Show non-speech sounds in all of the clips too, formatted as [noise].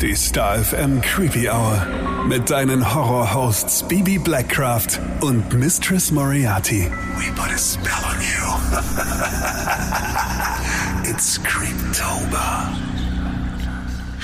Die Star FM Creepy Hour. Mit deinen Horror-Hosts Bibi Blackcraft und Mistress Moriarty. We put a spell on you. [laughs] It's Creeptober.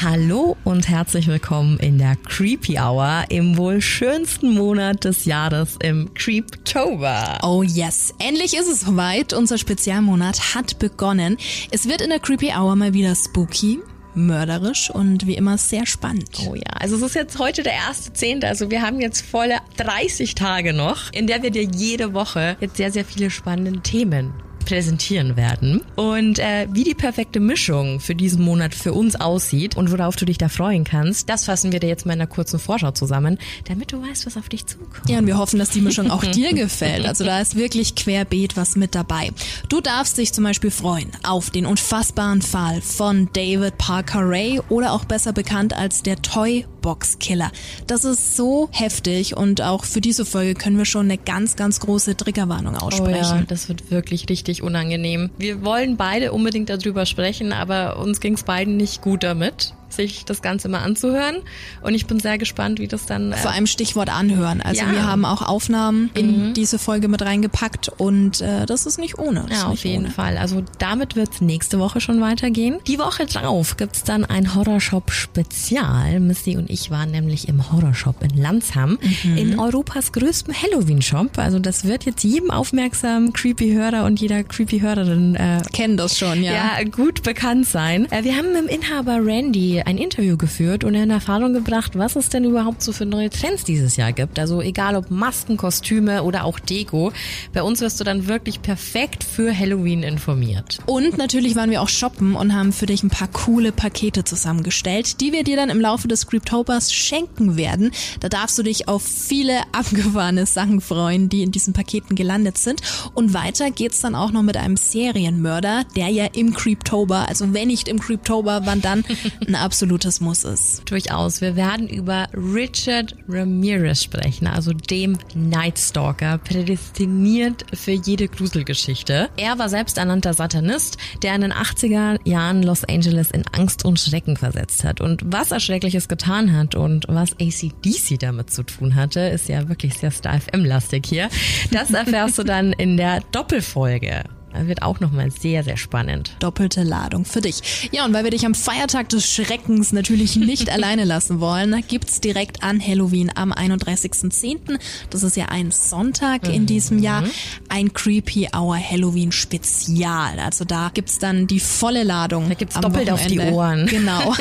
Hallo und herzlich willkommen in der Creepy Hour im wohl schönsten Monat des Jahres im Creeptober. Oh yes, endlich ist es soweit. Unser Spezialmonat hat begonnen. Es wird in der Creepy Hour mal wieder spooky mörderisch und wie immer sehr spannend. Oh ja, also es ist jetzt heute der erste Zehnte, also wir haben jetzt volle 30 Tage noch, in der wir dir jede Woche jetzt sehr, sehr viele spannende Themen präsentieren werden. Und äh, wie die perfekte Mischung für diesen Monat für uns aussieht und worauf du dich da freuen kannst, das fassen wir dir jetzt mal in einer kurzen Vorschau zusammen, damit du weißt, was auf dich zukommt. Ja, und wir hoffen, dass die Mischung auch [laughs] dir gefällt. Also da ist wirklich querbeet was mit dabei. Du darfst dich zum Beispiel freuen auf den unfassbaren Fall von David Parker Ray oder auch besser bekannt als der Toy Box Killer. Das ist so heftig und auch für diese Folge können wir schon eine ganz, ganz große Triggerwarnung aussprechen. Oh ja, das wird wirklich richtig unangenehm. Wir wollen beide unbedingt darüber sprechen, aber uns ging es beiden nicht gut damit sich das Ganze mal anzuhören. Und ich bin sehr gespannt, wie das dann. Äh Vor allem Stichwort anhören. Also ja. wir haben auch Aufnahmen in mhm. diese Folge mit reingepackt und äh, das ist nicht ohne. ja, auf jeden ohne. Fall. Also damit wird es nächste Woche schon weitergehen. Die Woche drauf gibt's dann ein Horrorshop-Spezial. Missy und ich waren nämlich im Horrorshop in Landsham, mhm. in Europas größtem Halloween-Shop. Also das wird jetzt jedem aufmerksamen Creepy-Hörer und jeder Creepy-Hörerin äh, kennen das schon, ja. Ja, gut bekannt sein. Äh, wir haben mit dem Inhaber Randy ein Interview geführt und in Erfahrung gebracht, was es denn überhaupt so für neue Trends dieses Jahr gibt. Also egal ob Masken, Kostüme oder auch Deko. Bei uns wirst du dann wirklich perfekt für Halloween informiert. Und natürlich waren wir auch shoppen und haben für dich ein paar coole Pakete zusammengestellt, die wir dir dann im Laufe des Scriptopers schenken werden. Da darfst du dich auf viele [laughs] abgefahrene Sachen freuen, die in diesen Paketen gelandet sind. Und weiter geht's dann auch noch mit einem Serienmörder, der ja im Creeptober, also wenn nicht im Creeptober, wann dann [laughs] ein absolutes Muss ist. Durchaus. Wir werden über Richard Ramirez sprechen, also dem Night Stalker, prädestiniert für jede Gruselgeschichte. Er war selbst ernannter Satanist, der in den 80er Jahren Los Angeles in Angst und Schrecken versetzt hat. Und was er Schreckliches getan hat und was ACDC damit zu tun hatte, ist ja wirklich sehr Star FM-lastig hier. Das erfährst du dann in der Doppelfolge. Wird auch nochmal sehr, sehr spannend. Doppelte Ladung für dich. Ja, und weil wir dich am Feiertag des Schreckens natürlich nicht [laughs] alleine lassen wollen, gibt's direkt an Halloween am 31.10., das ist ja ein Sonntag in mhm. diesem Jahr, ein Creepy Hour Halloween Spezial. Also da gibt's dann die volle Ladung. Da gibt's doppelt Wochenende. auf die Ohren. Genau.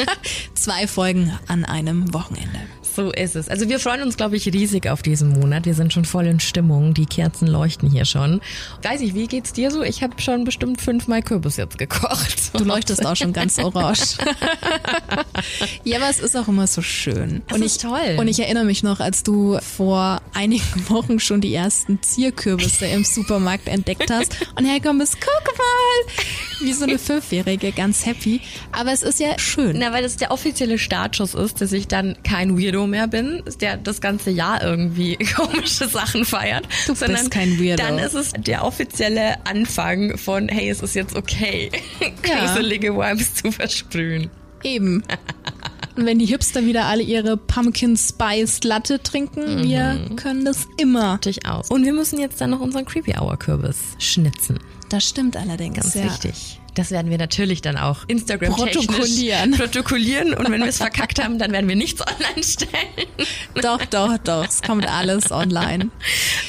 [laughs] Zwei Folgen an einem Wochenende. So ist es. Also wir freuen uns, glaube ich, riesig auf diesen Monat. Wir sind schon voll in Stimmung. Die Kerzen leuchten hier schon. Weiß ich, wie geht's dir so? Ich habe schon bestimmt fünfmal Kürbis jetzt gekocht. Du leuchtest auch schon ganz orange. [laughs] ja, aber es ist auch immer so schön. Das und ich, toll. Und ich erinnere mich noch, als du vor einigen Wochen schon die ersten Zierkürbisse im Supermarkt entdeckt hast und hergekommen bist, guck mal, [laughs] wie so eine Fünfjährige, ganz happy. Aber es ist ja schön. Na, weil das der offizielle Startschuss ist, dass ich dann kein Weirdo mehr bin, der das ganze Jahr irgendwie [laughs] komische Sachen feiert. Du sondern bist kein Weirdo. Dann ist es der offizielle Anfang von, hey, es ist jetzt okay, [laughs] ja. gruselige Vibes zu versprühen. Eben. Und wenn die Hipster wieder alle ihre Pumpkin Spice Latte trinken, mhm. wir können das immer. Durchaus. Und wir müssen jetzt dann noch unseren Creepy Hour Kürbis schnitzen. Das stimmt allerdings. Ganz ja. wichtig. Das werden wir natürlich dann auch Instagram protokollieren. [laughs] protokollieren und wenn wir es verkackt haben, dann werden wir nichts online stellen. Doch, doch, doch. Es kommt alles online.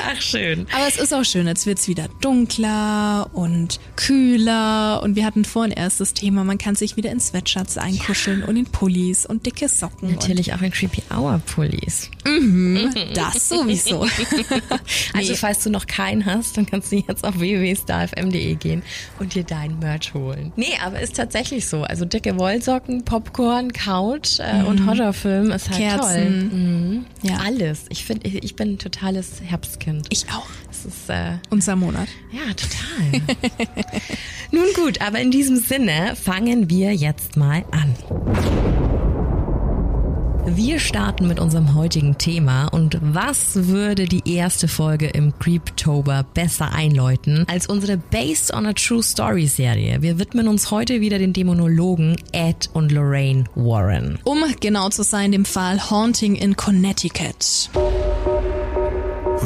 Ach schön. Aber es ist auch schön. Jetzt wird's wieder dunkler und kühler und wir hatten vorhin erst das Thema, man kann sich wieder in Sweatshirts einkuscheln ja. und in Pullis und dicke Socken. Natürlich auch in Creepy Hour Pullis. Mhm, das sowieso. [laughs] also falls du noch keinen hast, dann kannst du jetzt auf www.starfm.de gehen und dir deinen Merch holen. Nee, aber ist tatsächlich so. Also dicke Wollsocken, Popcorn, Couch äh, mhm. und Horrorfilm ist halt Kerzen. toll. Mhm. Ja. Alles. Ich finde, ich, ich bin ein totales Herbstkind. Ich auch. Das ist äh, unser Monat. Ja, total. [laughs] Nun gut, aber in diesem Sinne fangen wir jetzt mal an. Wir starten mit unserem heutigen Thema und was würde die erste Folge im Creeptober besser einläuten als unsere Based on a True Story Serie? Wir widmen uns heute wieder den Dämonologen Ed und Lorraine Warren. Um genau zu sein, dem Fall Haunting in Connecticut.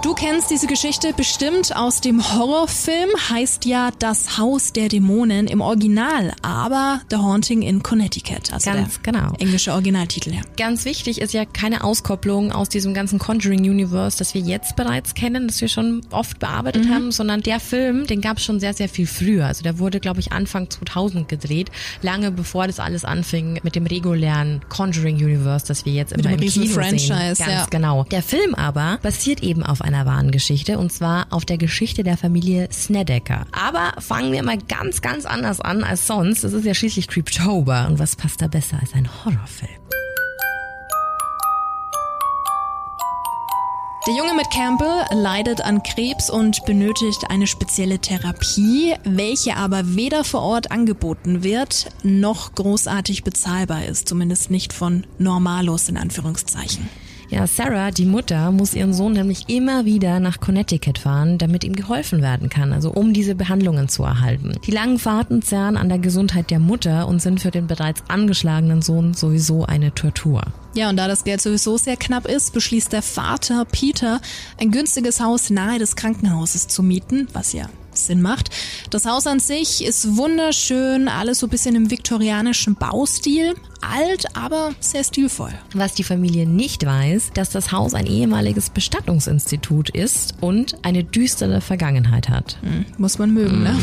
Du kennst diese Geschichte bestimmt aus dem Horrorfilm, heißt ja Das Haus der Dämonen im Original, aber The Haunting in Connecticut. Also Ganz der genau. Englische Originaltitel, ja. Ganz wichtig ist ja keine Auskopplung aus diesem ganzen Conjuring Universe, das wir jetzt bereits kennen, das wir schon oft bearbeitet Mhm. haben, sondern der Film, den gab es schon sehr, sehr viel früher. Also der wurde, glaube ich, Anfang 2000 gedreht, lange bevor das alles anfing mit dem regulären Conjuring Universe, das wir jetzt immer dem im Kino sehen. Franchise, Ganz ja. genau. Der Film aber basiert eben auf einer wahren Geschichte und zwar auf der Geschichte der Familie Snedeker. Aber fangen wir mal ganz, ganz anders an als sonst. Es ist ja schließlich Creeptober und was passt da besser als ein Horrorfilm? Der Junge mit Campbell leidet an Krebs und benötigt eine spezielle Therapie, welche aber weder vor Ort angeboten wird, noch großartig bezahlbar ist, zumindest nicht von Normalos in Anführungszeichen. Ja, Sarah, die Mutter, muss ihren Sohn nämlich immer wieder nach Connecticut fahren, damit ihm geholfen werden kann, also um diese Behandlungen zu erhalten. Die langen Fahrten zerren an der Gesundheit der Mutter und sind für den bereits angeschlagenen Sohn sowieso eine Tortur. Ja, und da das Geld sowieso sehr knapp ist, beschließt der Vater Peter, ein günstiges Haus nahe des Krankenhauses zu mieten, was ja Sinn macht. Das Haus an sich ist wunderschön, alles so ein bisschen im viktorianischen Baustil. Alt, aber sehr stilvoll. Was die Familie nicht weiß, dass das Haus ein ehemaliges Bestattungsinstitut ist und eine düstere Vergangenheit hat. Muss man mögen, ne?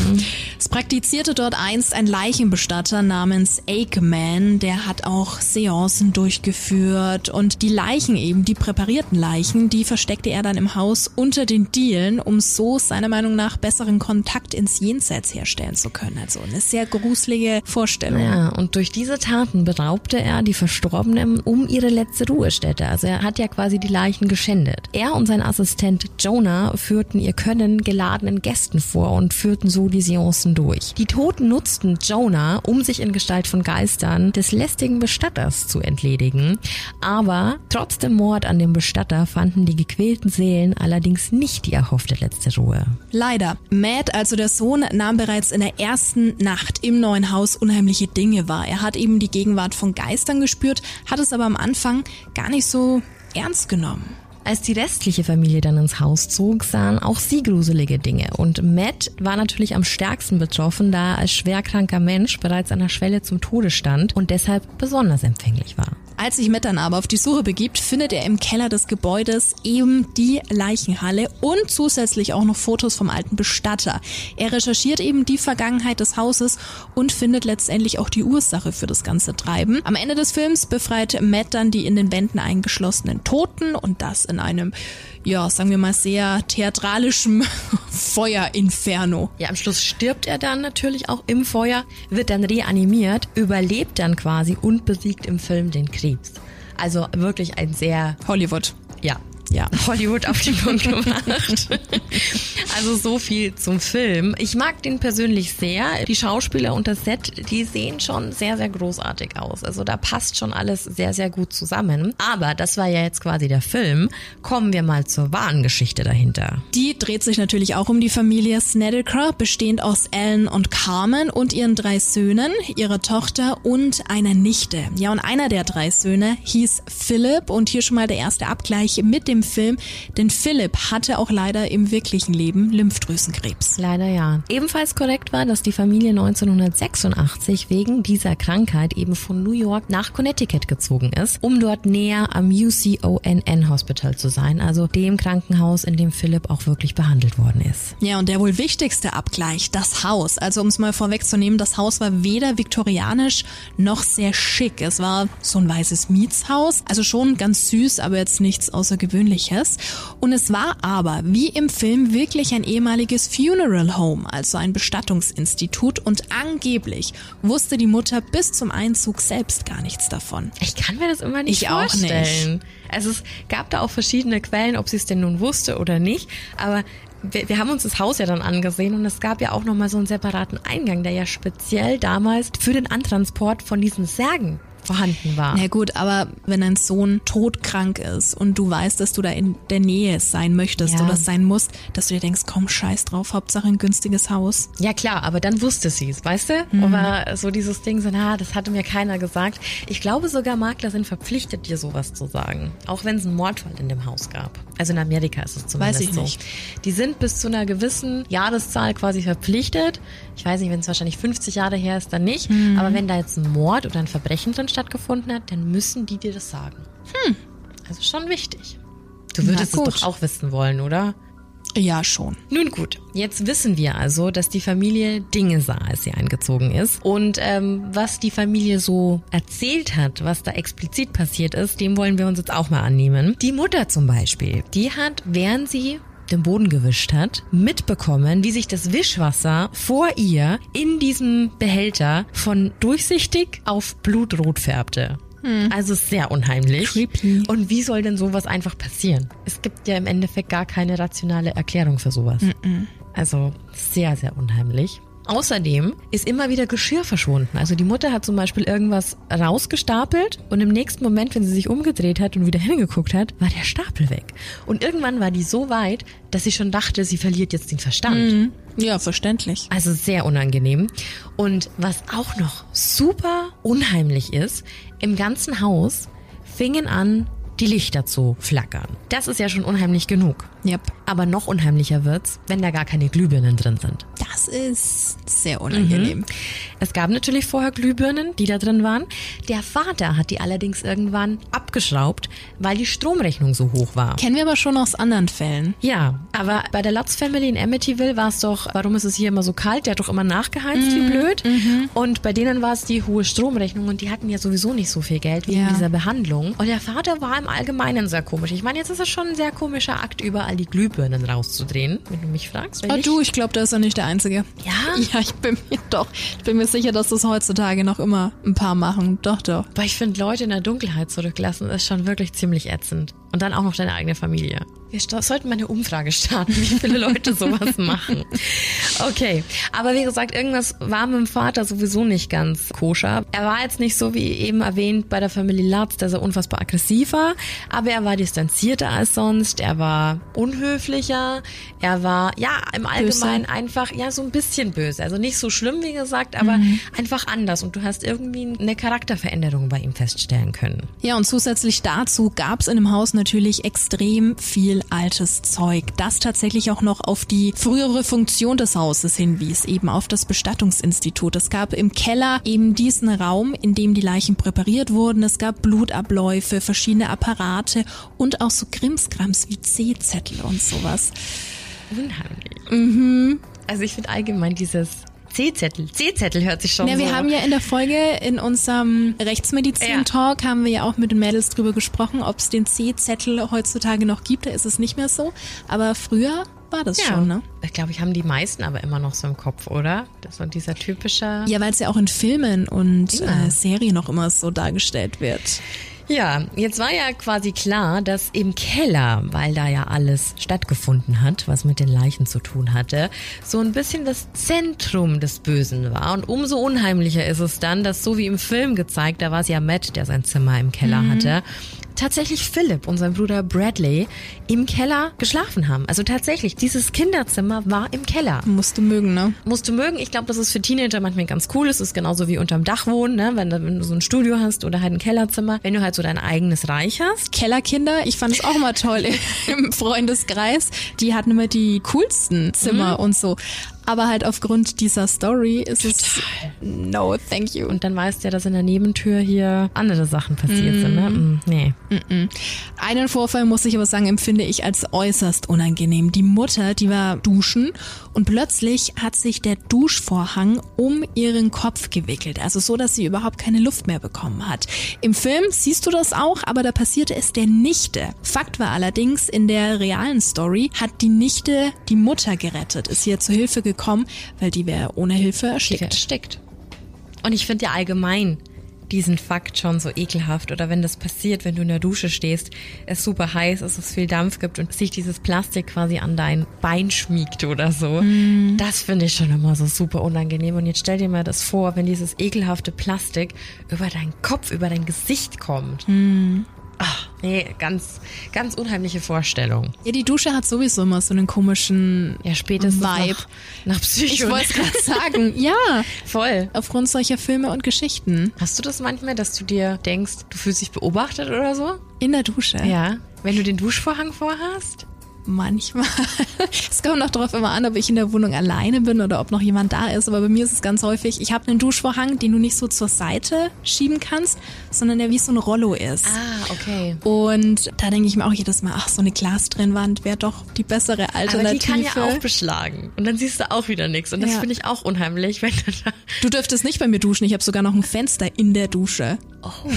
Es praktizierte dort einst ein Leichenbestatter namens Aikman, der hat auch Seancen durchgeführt und die Leichen eben, die präparierten Leichen, die versteckte er dann im Haus unter den Dielen, um so seiner Meinung nach besseren Kontakt ins Jenseits herstellen zu können. Also eine sehr gruselige Vorstellung. Ja, und durch diese Taten beraubte er die Verstorbenen um ihre letzte Ruhestätte. Also er hat ja quasi die Leichen geschändet. Er und sein Assistent Jonah führten ihr Können geladenen Gästen vor und führten so die Seancen durch. Die Toten nutzten Jonah, um sich in Gestalt von Geistern des lästigen Bestatters zu entledigen. Aber trotz dem Mord an dem Bestatter fanden die gequälten Seelen allerdings nicht die erhoffte letzte Ruhe. Leider. Matt, also der Sohn, nahm bereits in der ersten Nacht im neuen Haus unheimliche Dinge wahr. Er hat eben die Gegenwart von Geistern gespürt, hat es aber am Anfang gar nicht so ernst genommen. Als die restliche Familie dann ins Haus zog, sahen auch sie gruselige Dinge. Und Matt war natürlich am stärksten betroffen, da er als schwerkranker Mensch bereits an der Schwelle zum Tode stand und deshalb besonders empfänglich war. Als sich Matt dann aber auf die Suche begibt, findet er im Keller des Gebäudes eben die Leichenhalle und zusätzlich auch noch Fotos vom alten Bestatter. Er recherchiert eben die Vergangenheit des Hauses und findet letztendlich auch die Ursache für das ganze Treiben. Am Ende des Films befreit Matt dann die in den Wänden eingeschlossenen Toten und das in einem, ja, sagen wir mal, sehr theatralischen [laughs] Feuerinferno. Ja, am Schluss stirbt er dann natürlich auch im Feuer, wird dann reanimiert, überlebt dann quasi und besiegt im Film den Krebs. Also wirklich ein sehr, Hollywood. ja, Ja. Hollywood auf den Punkt gebracht. Also so viel zum Film. Ich mag den persönlich sehr. Die Schauspieler und das Set, die sehen schon sehr, sehr großartig aus. Also da passt schon alles sehr, sehr gut zusammen. Aber das war ja jetzt quasi der Film. Kommen wir mal zur wahren Geschichte dahinter. Die dreht sich natürlich auch um die Familie Snedeker, bestehend aus Ellen und Carmen und ihren drei Söhnen, ihrer Tochter und einer Nichte. Ja, und einer der drei Söhne hieß Philip und hier schon mal der erste Abgleich mit dem Film, denn Philip hatte auch leider im wirklichen Leben Lymphdrüsenkrebs. Leider ja. Ebenfalls korrekt war, dass die Familie 1986 wegen dieser Krankheit eben von New York nach Connecticut gezogen ist, um dort näher am UCONN Hospital zu sein, also dem Krankenhaus, in dem Philip auch wirklich behandelt worden ist. Ja, und der wohl wichtigste Abgleich, das Haus. Also um es mal vorwegzunehmen, das Haus war weder viktorianisch noch sehr schick. Es war so ein weißes Mietshaus, also schon ganz süß, aber jetzt nichts Außergewöhnliches Außergewöhnliches. Und es war aber, wie im Film, wirklich ein ehemaliges Funeral Home, also ein Bestattungsinstitut. Und angeblich wusste die Mutter bis zum Einzug selbst gar nichts davon. Ich kann mir das immer nicht Ich auch vorstellen. nicht. Also es gab da auch verschiedene Quellen, ob sie es denn nun wusste oder nicht. Aber wir, wir haben uns das Haus ja dann angesehen und es gab ja auch nochmal so einen separaten Eingang, der ja speziell damals für den Antransport von diesen Särgen vorhanden war. Na gut, aber wenn dein Sohn todkrank ist und du weißt, dass du da in der Nähe sein möchtest Ja. oder sein musst, dass du dir denkst, komm, scheiß drauf, Hauptsache ein günstiges Haus. Ja klar, aber dann wusste sie es, weißt du? Aber so dieses Ding, so, na, das hatte mir keiner gesagt. Ich glaube sogar, Makler sind verpflichtet, dir sowas zu sagen. Auch wenn es einen Mordfall in dem Haus gab. Also in Amerika ist es zumindest Weiß ich so. nicht. Die sind bis zu einer gewissen Jahreszahl quasi verpflichtet. Ich weiß nicht, wenn es wahrscheinlich 50 Jahre her ist, dann nicht. Mhm. Aber wenn da jetzt ein Mord oder ein Verbrechen drin stattgefunden hat, dann müssen die dir das sagen. Also schon wichtig. Du würdest es doch auch wissen wollen, oder? Ja, schon. Nun gut, jetzt wissen wir also, dass die Familie Dinge sah, als sie eingezogen ist. Und ähm, was die Familie so erzählt hat, was da explizit passiert ist, dem wollen wir uns jetzt auch mal annehmen. Die Mutter zum Beispiel, die hat, während sie den Boden gewischt hat, mitbekommen, wie sich das Wischwasser vor ihr in diesem Behälter von durchsichtig auf blutrot färbte. Also sehr unheimlich. Creepy. Und wie soll denn sowas einfach passieren? Es gibt ja im Endeffekt gar keine rationale Erklärung für sowas. Also sehr, sehr unheimlich. Außerdem ist immer wieder Geschirr verschwunden. Also die Mutter hat zum Beispiel irgendwas rausgestapelt und im nächsten Moment, wenn sie sich umgedreht hat und wieder [laughs] hingeguckt hat, war der Stapel weg. Und irgendwann war die so weit, dass sie schon dachte, sie verliert jetzt den Verstand. Ja, verständlich. Also sehr unangenehm. Und was auch noch super unheimlich ist, im ganzen Haus fingen an, die Lichter zu flackern. Das ist ja schon unheimlich genug. Yep. Aber noch unheimlicher wird's, wenn da gar keine Glühbirnen drin sind. Das ist sehr unangenehm. Es gab natürlich vorher Glühbirnen, die da drin waren. Der Vater hat die allerdings irgendwann abgeschraubt, weil die Stromrechnung so hoch war. Kennen wir aber schon aus anderen Fällen. Ja, aber bei der Lutz Family in Amityville war es doch, warum ist es hier immer so kalt? Der hat doch immer nachgeheizt, wie blöd. Und bei denen war es die hohe Stromrechnung und die hatten ja sowieso nicht so viel Geld wegen Ja. dieser Behandlung. Und der Vater war im Allgemeinen sehr komisch. Ich meine, jetzt ist es schon ein sehr komischer Akt, überall die Glühbirnen rauszudrehen, wenn du mich fragst. Oh, du, ich glaube, da ist er nicht der Einzige. Ja? [laughs] Ja, ich bin mir doch. Ich bin mir sicher, dass das heutzutage noch immer ein paar machen. Doch, doch. Aber ich finde, Leute in der Dunkelheit zurücklassen, ist schon wirklich ziemlich ätzend. Und dann auch noch deine eigene Familie. Wir sollten mal eine Umfrage starten, wie viele Leute sowas [laughs] machen. Okay, aber wie gesagt, irgendwas war mit dem Vater sowieso nicht ganz koscher. Er war jetzt nicht so, wie eben erwähnt, bei der Familie Latz, dass er unfassbar aggressiv war, aber er war distanzierter als sonst, er war unhöflicher, er war, ja, im Allgemeinen einfach, ja, so ein bisschen böse. Also nicht so schlimm, wie gesagt, aber einfach anders. Und du hast irgendwie eine Charakterveränderung bei ihm feststellen können. Ja, und zusätzlich dazu gab's in dem Haus natürlich extrem viel altes Zeug, das tatsächlich auch noch auf die frühere Funktion des Hauses hinwies, eben auf das Bestattungsinstitut. Es gab im Keller eben diesen Raum, in dem die Leichen präpariert wurden. Es gab Blutabläufe, verschiedene Apparate und auch so Krimskrams wie C-Zettel und sowas. Unheimlich. Also ich finde allgemein dieses C-Zettel. C-Zettel hört sich schon Ja, so. wir haben ja in der Folge in unserem Rechtsmedizin-Talk haben wir ja auch mit den Mädels drüber gesprochen, ob es den C-Zettel heutzutage noch gibt. Da ist es nicht mehr so. Aber früher war das ja. schon, ne? Ich glaube, ich haben die meisten aber immer noch so im Kopf, oder? Das war dieser typische. Ja, weil es ja auch in Filmen und Ja. äh, Serien noch immer so dargestellt wird. Ja, jetzt war ja quasi klar, dass im Keller, weil da ja alles stattgefunden hat, was mit den Leichen zu tun hatte, so ein bisschen das Zentrum des Bösen war. Und umso unheimlicher ist es dann, dass so wie im Film gezeigt, da war es ja Matt, der sein Zimmer im Keller hatte, tatsächlich Philipp und sein Bruder Bradley im Keller geschlafen haben. Also tatsächlich, dieses Kinderzimmer war im Keller. Musst du mögen, ne? Musst du mögen. Ich glaube, das ist für Teenager manchmal ganz cool. Es ist genauso wie unterm Dach wohnen, ne? wenn, du- wenn du so ein Studio hast oder halt ein Kellerzimmer. Wenn du halt so dein eigenes Reich hast. Kellerkinder, ich fand es auch mal toll [laughs] im Freundeskreis. Die hatten immer die coolsten Zimmer und so. Aber halt aufgrund dieser Story ist Total. es no, thank you. Und dann weißt du ja, dass in der Nebentür hier andere Sachen passiert mm. sind, ne? Mm, nee. Mm Einen Vorfall muss ich aber sagen, empfinde ich als äußerst unangenehm. Die Mutter, die war duschen und plötzlich hat sich der Duschvorhang um ihren Kopf gewickelt, also so, dass sie überhaupt keine Luft mehr bekommen hat. Im Film siehst du das auch, aber da passierte es der Nichte. Fakt war allerdings, in der realen Story hat die Nichte die Mutter gerettet, ist ihr zu Hilfe gekommen, weil die wäre ohne Hilfe erstickt. erstickt. Und ich finde ja allgemein diesen Fakt schon so ekelhaft. Oder wenn das passiert, wenn du in der Dusche stehst, es super heiß ist, es viel Dampf gibt und sich dieses Plastik quasi an dein Bein schmiegt oder so. Mm. Das finde ich schon immer so super unangenehm. Und jetzt stell dir mal das vor, wenn dieses ekelhafte Plastik über deinen Kopf, über dein Gesicht kommt. Mm. Ach, nee, ganz, ganz unheimliche Vorstellung. Ja, die Dusche hat sowieso immer so einen komischen ja, spätestens Vibe. Nach, nach Psycho. Ich wollte gerade sagen, ja. [laughs] Voll. Aufgrund solcher Filme und Geschichten. Hast du das manchmal, dass du dir denkst, du fühlst dich beobachtet oder so? In der Dusche? Ja. Wenn du den Duschvorhang vorhast? Manchmal. [laughs] Es kommt auch darauf immer an, ob ich in der Wohnung alleine bin oder ob noch jemand da ist. Aber bei mir ist es ganz häufig, ich habe einen Duschvorhang, den du nicht so zur Seite schieben kannst, sondern der wie so ein Rollo ist. Ah, okay. Und da denke ich mir auch jedes Mal, ach, so eine Glastrennwand wäre doch die bessere Alternative. Aber die kann ja auch beschlagen. Und dann siehst du auch wieder nichts. Und das ja. finde ich auch unheimlich. [laughs] Wenn du, da du dürftest nicht bei mir duschen. Ich habe sogar noch ein Fenster in der Dusche. Oh.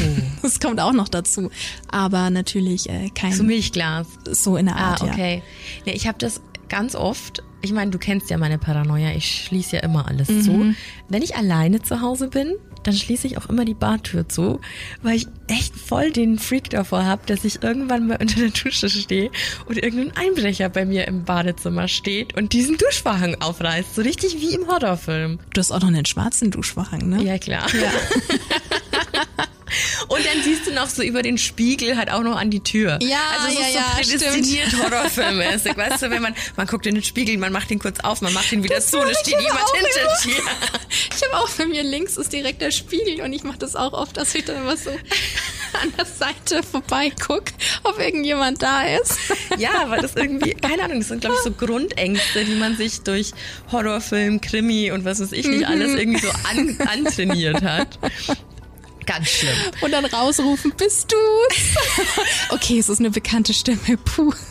Das kommt auch noch dazu. Aber natürlich äh, kein... So Milchglas. So in der Art, ah, okay. Ja. Nee, ich habe das ganz oft. Ich meine, du kennst ja meine Paranoia. Ich schließe ja immer alles mhm. zu. Wenn ich alleine zu Hause bin, dann schließe ich auch immer die Bartür zu, weil ich echt voll den Freak davor habe, dass ich irgendwann mal unter der Dusche stehe und irgendein Einbrecher bei mir im Badezimmer steht und diesen Duschvorhang aufreißt. So richtig wie im Horrorfilm. Du hast auch noch einen schwarzen Duschvorhang, ne? Ja, klar. Ja. [laughs] Und dann siehst du noch so über den Spiegel halt auch noch an die Tür. Ja, also so, ja, so prädestiniert ja, Horrorfilmäßig. Weißt du, wenn man, man guckt in den Spiegel, man macht ihn kurz auf, man macht ihn wieder das zu und es steht jemand hinter dir. Ich habe auch bei mir links ist direkt der Spiegel und ich mache das auch oft, dass ich dann immer so an der Seite vorbeiguck, ob irgendjemand da ist. Ja, weil das irgendwie, keine Ahnung, das sind glaube ich so Grundängste, die man sich durch Horrorfilm, Krimi und was weiß ich nicht alles mhm. irgendwie so an, antrainiert hat. Ganz schlimm. Und dann rausrufen, bist du's? [laughs] okay, es ist eine bekannte Stimme. Puh. [laughs]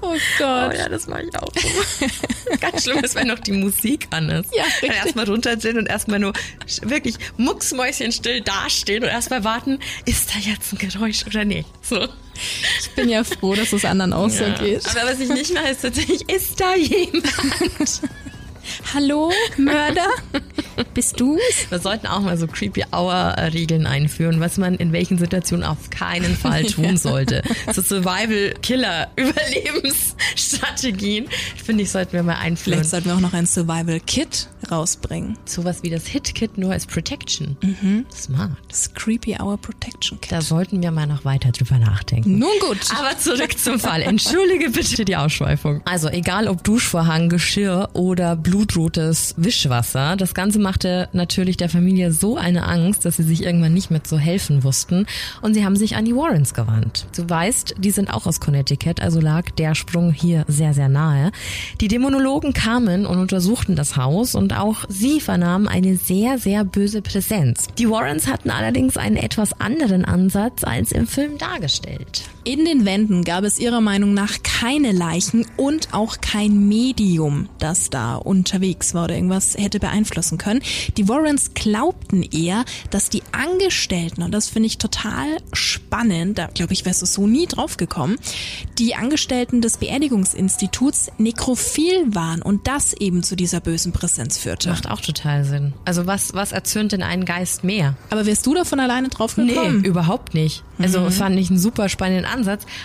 Oh Gott. Oh ja, das mache ich auch. [laughs] Ganz schlimm ist, wenn noch die Musik an ist. Ja, richtig. Dann erstmal runterziehen und erstmal nur wirklich mucksmäuschenstill dastehen und erstmal warten, ist da jetzt ein Geräusch oder nicht? So. Ich bin ja froh, dass es anderen auch ja. so geht. Aber was ich nicht mache, ist tatsächlich, ist da jemand? Hallo, Mörder? Bist du's? Wir sollten auch mal so Creepy Hour-Regeln einführen, was man in welchen Situationen auf keinen Fall [laughs] tun sollte. So Survival-Killer-Überlebensstrategien, finde ich, sollten wir mal einführen. Vielleicht sollten wir auch noch ein Survival-Kit rausbringen. Sowas wie das Hit-Kit nur als Protection. Mhm. Smart. Das Creepy Hour Protection Kit. Da sollten wir mal noch weiter drüber nachdenken. Nun gut. Aber zurück zum Fall. Entschuldige bitte die Ausschweifung. Also egal ob Duschvorhang, Geschirr oder blutrotes Wischwasser, das Ganze machte natürlich der Familie so eine Angst, dass sie sich irgendwann nicht mehr zu helfen wussten und sie haben sich an die Warrens gewandt. Du weißt, die sind auch aus Connecticut, also lag der Sprung hier sehr, sehr nahe. Die Dämonologen kamen und untersuchten das Haus und auch sie vernahmen eine sehr, sehr böse Präsenz. Die Warrens hatten allerdings einen etwas anderen Ansatz als im Film dargestellt. In den Wänden gab es ihrer Meinung nach keine Leichen und auch kein Medium, das da unterwegs war oder irgendwas hätte beeinflussen können. Die Warrens glaubten eher, dass die Angestellten, und das finde ich total spannend, da glaube ich, wärst du so nie drauf gekommen, die Angestellten des Beerdigungsinstituts nekrophil waren und das eben zu dieser bösen Präsenz führte. Macht auch total Sinn. Also was, was erzürnt denn einen Geist mehr? Aber wärst du davon alleine drauf gekommen? Nee, überhaupt nicht. Also mhm. fand ich einen super spannenden Ansatz,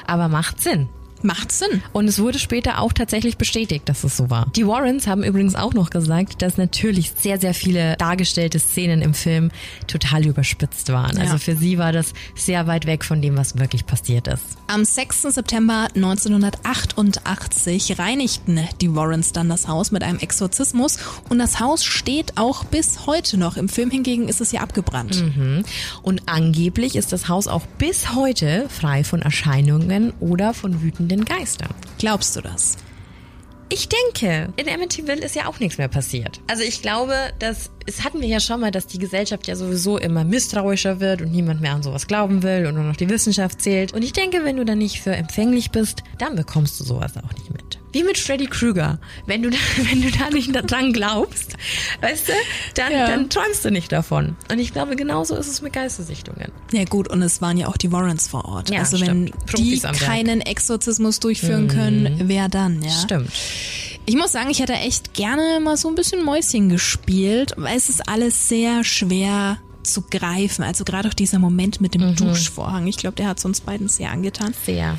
aber macht Sinn. Macht Sinn. Und es wurde später auch tatsächlich bestätigt, dass es so war. Die Warrens haben übrigens auch noch gesagt, dass natürlich sehr, sehr viele dargestellte Szenen im Film total überspitzt waren. Ja. Also für sie war das sehr weit weg von dem, was wirklich passiert ist. Am 6. September 1988 reinigten die Warrens dann das Haus mit einem Exorzismus und das Haus steht auch bis heute noch. Im Film hingegen ist es ja abgebrannt. Mhm. Und angeblich ist das Haus auch bis heute frei von Erscheinungen oder von wütenden den Geistern. Glaubst du das? ich denke, in Amityville ist ja auch nichts mehr passiert. Also ich glaube, dass es hatten wir ja schon mal, dass die Gesellschaft ja sowieso immer misstrauischer wird und niemand mehr an sowas glauben will und nur noch die Wissenschaft zählt. Und ich denke, wenn du da nicht für empfänglich bist, dann bekommst du sowas auch nicht mit. Wie mit Freddy Krueger. Wenn du da, [laughs] wenn du da nicht dran glaubst, weißt du, dann, ja. dann träumst du nicht davon. Und ich glaube, genauso ist es mit Geistersichtungen. Ja gut, und es waren ja auch die Warrens vor Ort. Ja, also wenn die keinen Exorzismus durchführen mhm. können, wer dann, ja? Stimmt. Ich muss sagen, ich hätte echt gerne mal so ein bisschen Mäuschen gespielt, weil es ist alles sehr schwer zu greifen. Also gerade auch dieser Moment mit dem mhm. Duschvorhang. Ich glaube, der hat es uns beiden sehr angetan. Sehr.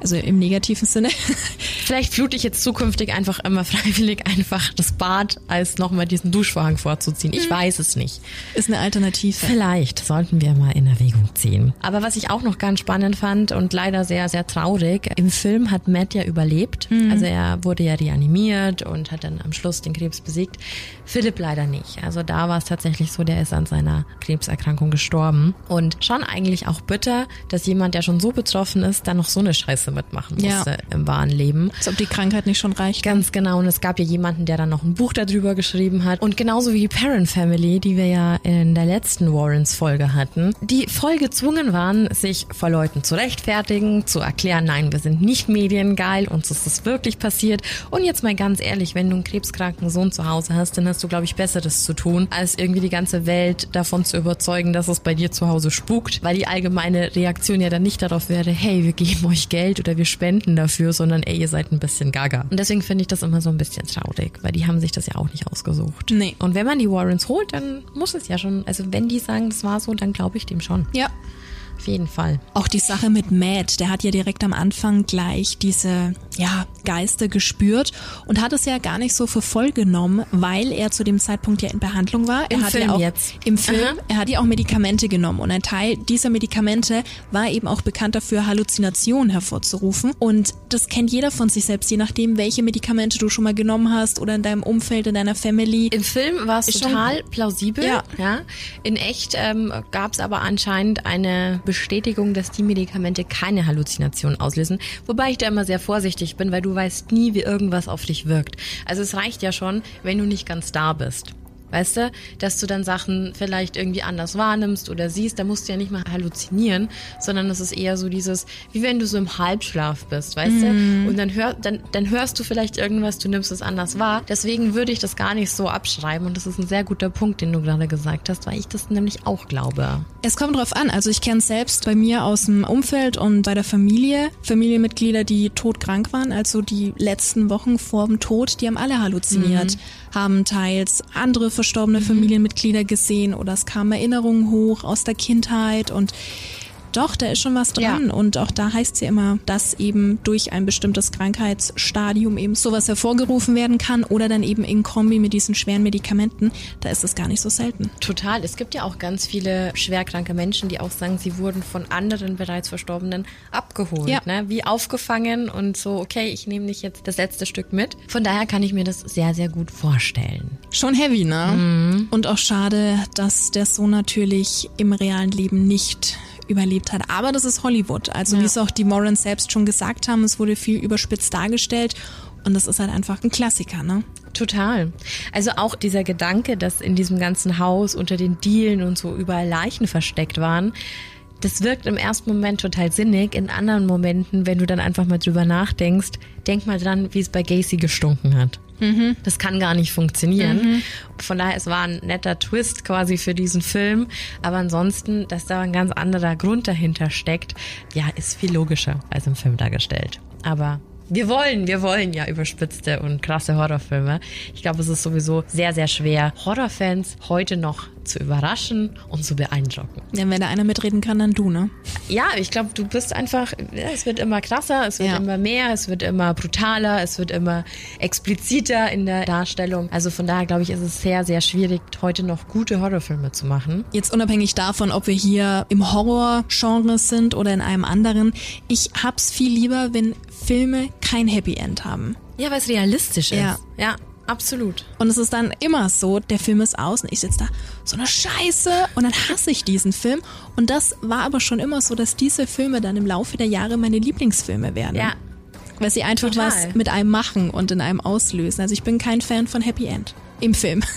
Also im negativen Sinne. [laughs] Vielleicht flute ich jetzt zukünftig einfach immer freiwillig einfach das Bad, als nochmal diesen Duschvorhang vorzuziehen. Ich mhm. weiß es nicht. Ist eine Alternative. Vielleicht sollten wir mal in Erwägung ziehen. Aber was ich auch noch ganz spannend fand und leider sehr, sehr traurig, im Film hat Matt ja überlebt. Mhm. Also er wurde ja reanimiert und hat dann am Schluss den Krebs besiegt. Philipp leider nicht. Also da war es tatsächlich so, der ist an seiner Krebserkrankung gestorben. Und schon eigentlich auch bitter, dass jemand, der schon so betroffen ist, dann noch so eine Scheiße Scheiße mitmachen musste ja. im wahren Leben. Als ob die Krankheit nicht schon reicht. Ganz genau. Und es gab ja jemanden, der dann noch ein Buch darüber geschrieben hat. Und genauso wie die Parent Family, die wir ja in der letzten Warrens-Folge hatten, die voll gezwungen waren, sich vor Leuten zu rechtfertigen, zu erklären, nein, wir sind nicht mediengeil, uns ist das wirklich passiert. Und jetzt mal ganz ehrlich, wenn du einen krebskranken Sohn zu Hause hast, dann hast du, glaube ich, Besseres zu tun, als irgendwie die ganze Welt davon zu überzeugen, dass es bei dir zu Hause spukt, weil die allgemeine Reaktion ja dann nicht darauf wäre, hey, wir geben euch Geld oder wir spenden dafür, sondern ey, ihr seid ein bisschen gaga. Und deswegen finde ich das immer so ein bisschen traurig, weil die haben sich das ja auch nicht ausgesucht. Nee. Und wenn man die Warrens holt, dann muss es ja schon, also wenn die sagen, das war so, dann glaube ich dem schon. Ja. Auf jeden Fall. Auch die Sache mit Matt, der hat ja direkt am Anfang gleich diese ja, Geister gespürt und hat es ja gar nicht so für voll genommen, weil er zu dem Zeitpunkt ja in Behandlung war. Im er hat Film ja auch, jetzt. Im Film. Aha. Er hat ja auch Medikamente genommen und ein Teil dieser Medikamente war eben auch bekannt dafür, Halluzinationen hervorzurufen. Und das kennt jeder von sich selbst, je nachdem, welche Medikamente du schon mal genommen hast oder in deinem Umfeld, in deiner Family. Im Film war es total plausibel. Ja. ja. In echt ähm, gab es aber anscheinend eine Bestätigung, dass die Medikamente keine Halluzinationen auslösen. Wobei ich da immer sehr vorsichtig bin, weil du weißt nie, wie irgendwas auf dich wirkt. Also es reicht ja schon, wenn du nicht ganz da bist. Weißt du, dass du dann Sachen vielleicht irgendwie anders wahrnimmst oder siehst, da musst du ja nicht mal halluzinieren, sondern es ist eher so dieses, wie wenn du so im Halbschlaf bist, weißt mm. du? Mhm. Und dann, hör, dann, dann hörst du vielleicht irgendwas, du nimmst es anders wahr. Deswegen würde ich das gar nicht so abschreiben und das ist ein sehr guter Punkt, den du gerade gesagt hast, weil ich das nämlich auch glaube. Es kommt drauf an. Also ich kenne es selbst bei mir aus dem Umfeld und bei der Familie. Familienmitglieder, die todkrank waren, also die letzten Wochen vor dem Tod, die haben alle halluziniert. Mhm haben teils andere verstorbene mhm. Familienmitglieder gesehen oder es kamen Erinnerungen hoch aus der Kindheit und doch, da ist schon was dran. Ja. Und auch da heißt es ja immer, dass eben durch ein bestimmtes Krankheitsstadium eben sowas hervorgerufen werden kann oder dann eben in Kombi mit diesen schweren Medikamenten. Da ist es gar nicht so selten. Total. Es gibt ja auch ganz viele schwerkranke Menschen, die auch sagen, sie wurden von anderen bereits Verstorbenen abgeholt. Ja. Ne? Wie aufgefangen und so, okay, ich nehme nicht jetzt das letzte Stück mit. Von daher kann ich mir das sehr, sehr gut vorstellen. Schon heavy, ne? Mhm. Und auch schade, dass der Sohn natürlich im realen Leben nicht überlebt hat. Aber das ist Hollywood. Also ja. wie es auch die Morans selbst schon gesagt haben, es wurde viel überspitzt dargestellt und das ist halt einfach ein Klassiker, ne? Total. Also auch dieser Gedanke, dass in diesem ganzen Haus unter den Dielen und so überall Leichen versteckt waren, das wirkt im ersten Moment total sinnig. In anderen Momenten, wenn du dann einfach mal drüber nachdenkst, denk mal dran, wie es bei Gacy gestunken hat. Mhm. Das kann gar nicht funktionieren. Mhm. Von daher, es war ein netter Twist quasi für diesen Film. Aber ansonsten, dass da ein ganz anderer Grund dahinter steckt, ja, ist viel logischer als im Film dargestellt. Aber wir wollen, wir wollen ja überspitzte und krasse Horrorfilme. Ich glaube, es ist sowieso sehr, sehr schwer, Horrorfans heute noch zu überraschen und zu beeindrucken. Ja, wenn da einer mitreden kann, dann du, ne? Ja, ich glaube, du bist einfach, es wird immer krasser, es wird ja. immer mehr, es wird immer brutaler, es wird immer expliziter in der Darstellung. Also von daher, glaube ich, ist es sehr, sehr schwierig, heute noch gute Horrorfilme zu machen. Jetzt unabhängig davon, ob wir hier im Horror-Genre sind oder in einem anderen, ich hab's viel lieber, wenn Filme kein Happy End haben. Ja, weil es realistisch ist. Ja. ja. Absolut. Und es ist dann immer so, der Film ist aus und ich sitze da, so eine Scheiße und dann hasse ich diesen Film. Und das war aber schon immer so, dass diese Filme dann im Laufe der Jahre meine Lieblingsfilme werden. Ja, Weil sie einfach Total. was mit einem machen und in einem auslösen. Also ich bin kein Fan von Happy End. Im Film. [laughs]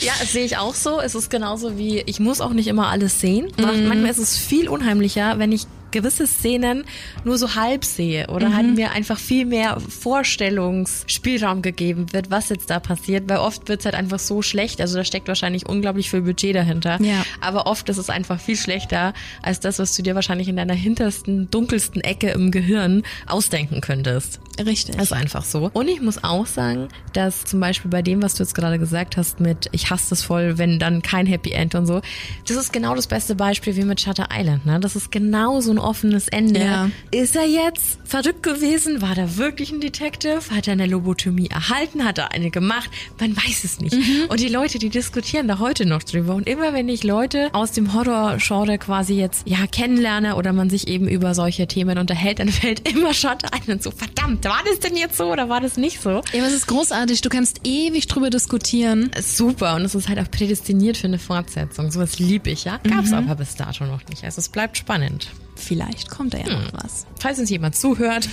Ja, das sehe ich auch so. Es ist genauso wie, ich muss auch nicht immer alles sehen. Manchmal ist es viel unheimlicher, wenn ich gewisse Szenen nur so halb sehe oder halt mir einfach viel mehr Vorstellungsspielraum gegeben wird, was jetzt da passiert, weil oft wird's halt einfach so schlecht, also da steckt wahrscheinlich unglaublich viel Budget dahinter, Ja. aber oft ist es einfach viel schlechter als das, was du dir wahrscheinlich in deiner hintersten, dunkelsten Ecke im Gehirn ausdenken könntest. Richtig. Das ist einfach so. Und ich muss auch sagen, dass zum Beispiel bei dem, was du jetzt gerade gesagt hast, mit ich hasse das voll, wenn dann kein Happy End und so, das ist genau das beste Beispiel wie mit Shutter Island. Ne? Das ist genau so ein offenes Ende. Ja. Ist er jetzt verrückt gewesen? War da wirklich ein Detective? Hat er eine Lobotomie erhalten? Hat er eine gemacht? Man weiß es nicht. Und die Leute, die diskutieren da heute noch drüber. Und immer wenn ich Leute aus dem Horror-Genre quasi jetzt ja kennenlerne oder man sich eben über solche Themen unterhält, dann fällt immer Shutter Island so, verdammt, war das denn jetzt so oder war das nicht so? ja, aber es ist großartig. Du kannst ewig drüber diskutieren. Super und es ist halt auch prädestiniert für eine Fortsetzung. Sowas liebe ich, ja. Gab's aber bis dato noch nicht. Also es bleibt spannend. Vielleicht kommt da ja noch was. Falls uns jemand zuhört,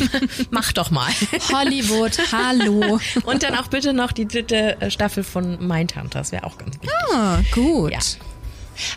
[laughs] mach doch mal. Hollywood, hallo. [laughs] Und dann auch bitte noch die dritte äh, Staffel von Mindhunter. Das wäre auch ganz wichtig. Ah, gut. Ja.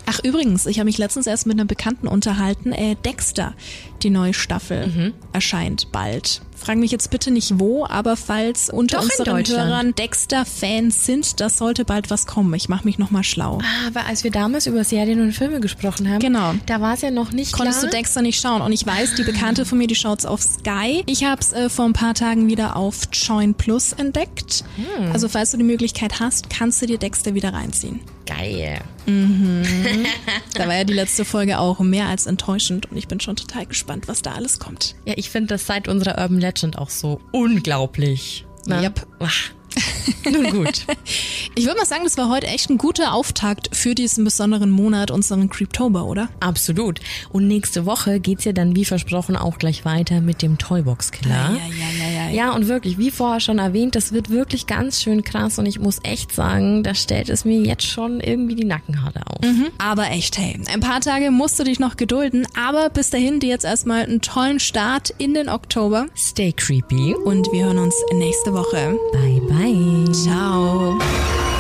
Ach übrigens, ich habe mich letztens erst mit einer Bekannten unterhalten. Äh, Dexter, die neue Staffel, Mhm. erscheint bald. Frag mich jetzt bitte nicht wo, aber falls unter Doch unseren. Hörern Dexter-Fans sind, das sollte bald was kommen. Ich mache mich nochmal schlau. Aber als wir damals über Serien und Filme gesprochen haben, Genau. da war es ja noch nicht Konntest klar. du Dexter nicht schauen? Und ich weiß, die Bekannte von mir, die schaut's auf Sky. Ich habe es äh, vor ein paar Tagen wieder auf Join Plus entdeckt. Hm. Also falls du die Möglichkeit hast, kannst du dir Dexter wieder reinziehen. Geil. Da war ja die letzte Folge auch mehr als enttäuschend und ich bin schon total gespannt, was da alles kommt. Ja, ich finde das seit unserer Urban Legend auch so unglaublich. Ne? Yep. Ach. Nun gut. [laughs] Ich würde mal sagen, das war heute echt ein guter Auftakt für diesen besonderen Monat, unseren Creeptober, oder? Absolut. Und nächste Woche geht's ja dann, wie versprochen, auch gleich weiter mit dem Toybox-Killer. ja, ja, ja. Ja, und wirklich, wie vorher schon erwähnt, das wird wirklich ganz schön krass und ich muss echt sagen, da stellt es mir jetzt schon irgendwie die Nackenhaare auf. Aber echt, hey, ein paar Tage musst du dich noch gedulden, aber bis dahin dir jetzt erstmal einen tollen Start in den Oktober Stay creepy. und wir hören uns nächste Woche. Bye bye. 笑。